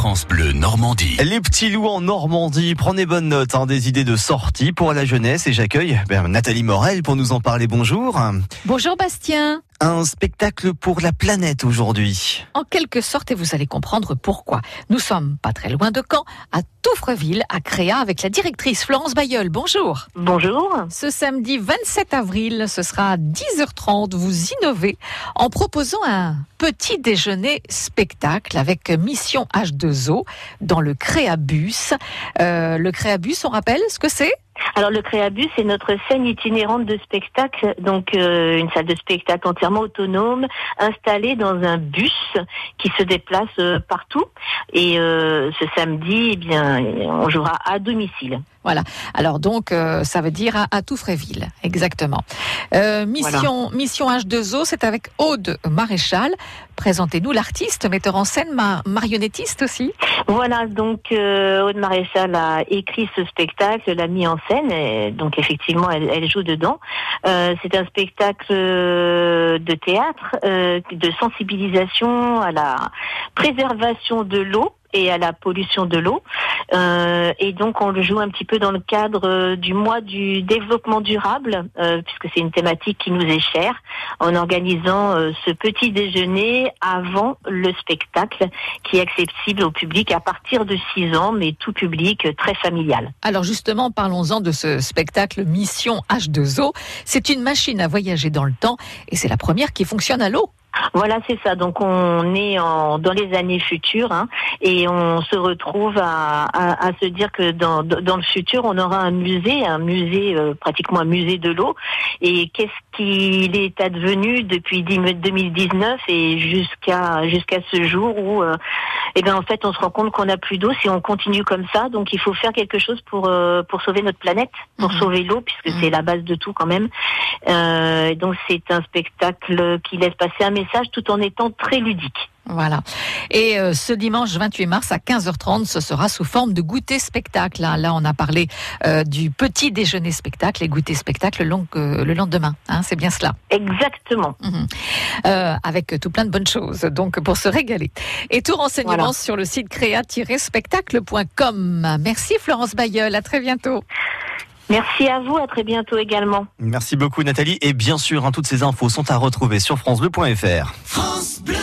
France Bleu Normandie. Les petits loups en Normandie, prenez bonne note hein, des idées de sortie pour la jeunesse et j'accueille ben, Nathalie Morel pour nous en parler. Bonjour. Bonjour Bastien. Un spectacle pour la planète aujourd'hui. En quelque sorte, et vous allez comprendre pourquoi. Nous sommes pas très loin de Caen, à Touffreville, à Créa, avec la directrice Florence Bayeul. Bonjour. Bonjour. Ce samedi 27 avril, ce sera à 10h30. Vous innovez en proposant un petit déjeuner spectacle avec Mission H2O dans le Créabus. Euh, le Créabus, on rappelle ce que c'est? Alors le Créabus, c'est notre scène itinérante de spectacle, donc euh, une salle de spectacle entièrement autonome, installée dans un bus qui se déplace euh, partout. Et euh, ce samedi, eh bien, on jouera à domicile. Voilà. Alors donc, ça veut dire à, à Touffreville, exactement. mission, mission H2O, c'est avec Aude Maréchal. Présentez-nous l'artiste, metteur en scène, marionnettiste aussi. Voilà, donc Aude Maréchal a écrit ce spectacle, l'a mis en scène, et donc effectivement, elle, joue dedans. Euh, c'est un spectacle de théâtre, euh, de sensibilisation à la préservation de l'eau et à la pollution de l'eau. Euh, et donc on le joue un petit peu dans le cadre euh, du mois du développement durable, euh, puisque c'est une thématique qui nous est chère, en organisant euh, ce petit déjeuner avant le spectacle, qui est accessible au public à partir de 6 ans, mais tout public, très familial. Alors justement, parlons-en de ce spectacle Mission H2O. C'est une machine à voyager dans le temps, et c'est la première qui fonctionne à l'eau. Voilà, c'est ça. Donc on est en, dans les années futures hein, et on se retrouve à, à, à se dire que dans, dans, le futur, on aura un musée, un musée euh, pratiquement un musée de l'eau. Et qu'est-ce qu'il est advenu depuis 2019 et jusqu'à jusqu'à ce jour où, euh, eh ben en fait, on se rend compte qu'on n'a plus d'eau si on continue comme ça. Donc il faut faire quelque chose pour euh, pour sauver notre planète, pour mmh. sauver l'eau, puisque mmh. c'est la base de tout quand même. Euh, donc c'est un spectacle qui laisse passer un message tout en étant très ludique. Voilà. Et euh, ce dimanche 28 mars à 15h30, ce sera sous forme de goûter spectacle. Là, là on a parlé euh, du petit déjeuner spectacle et goûter spectacle le, euh, le lendemain. Hein, c'est bien cela. Exactement. Mmh. avec tout plein de bonnes choses. Donc pour se régaler. Et tout renseignement voilà. sur le site créa-spectacle.com. Merci Florence Bayeul. À très bientôt. Merci à vous, à très bientôt également. Merci beaucoup Nathalie et bien sûr hein, toutes ces infos sont à retrouver sur francebleu.fr. France Bleu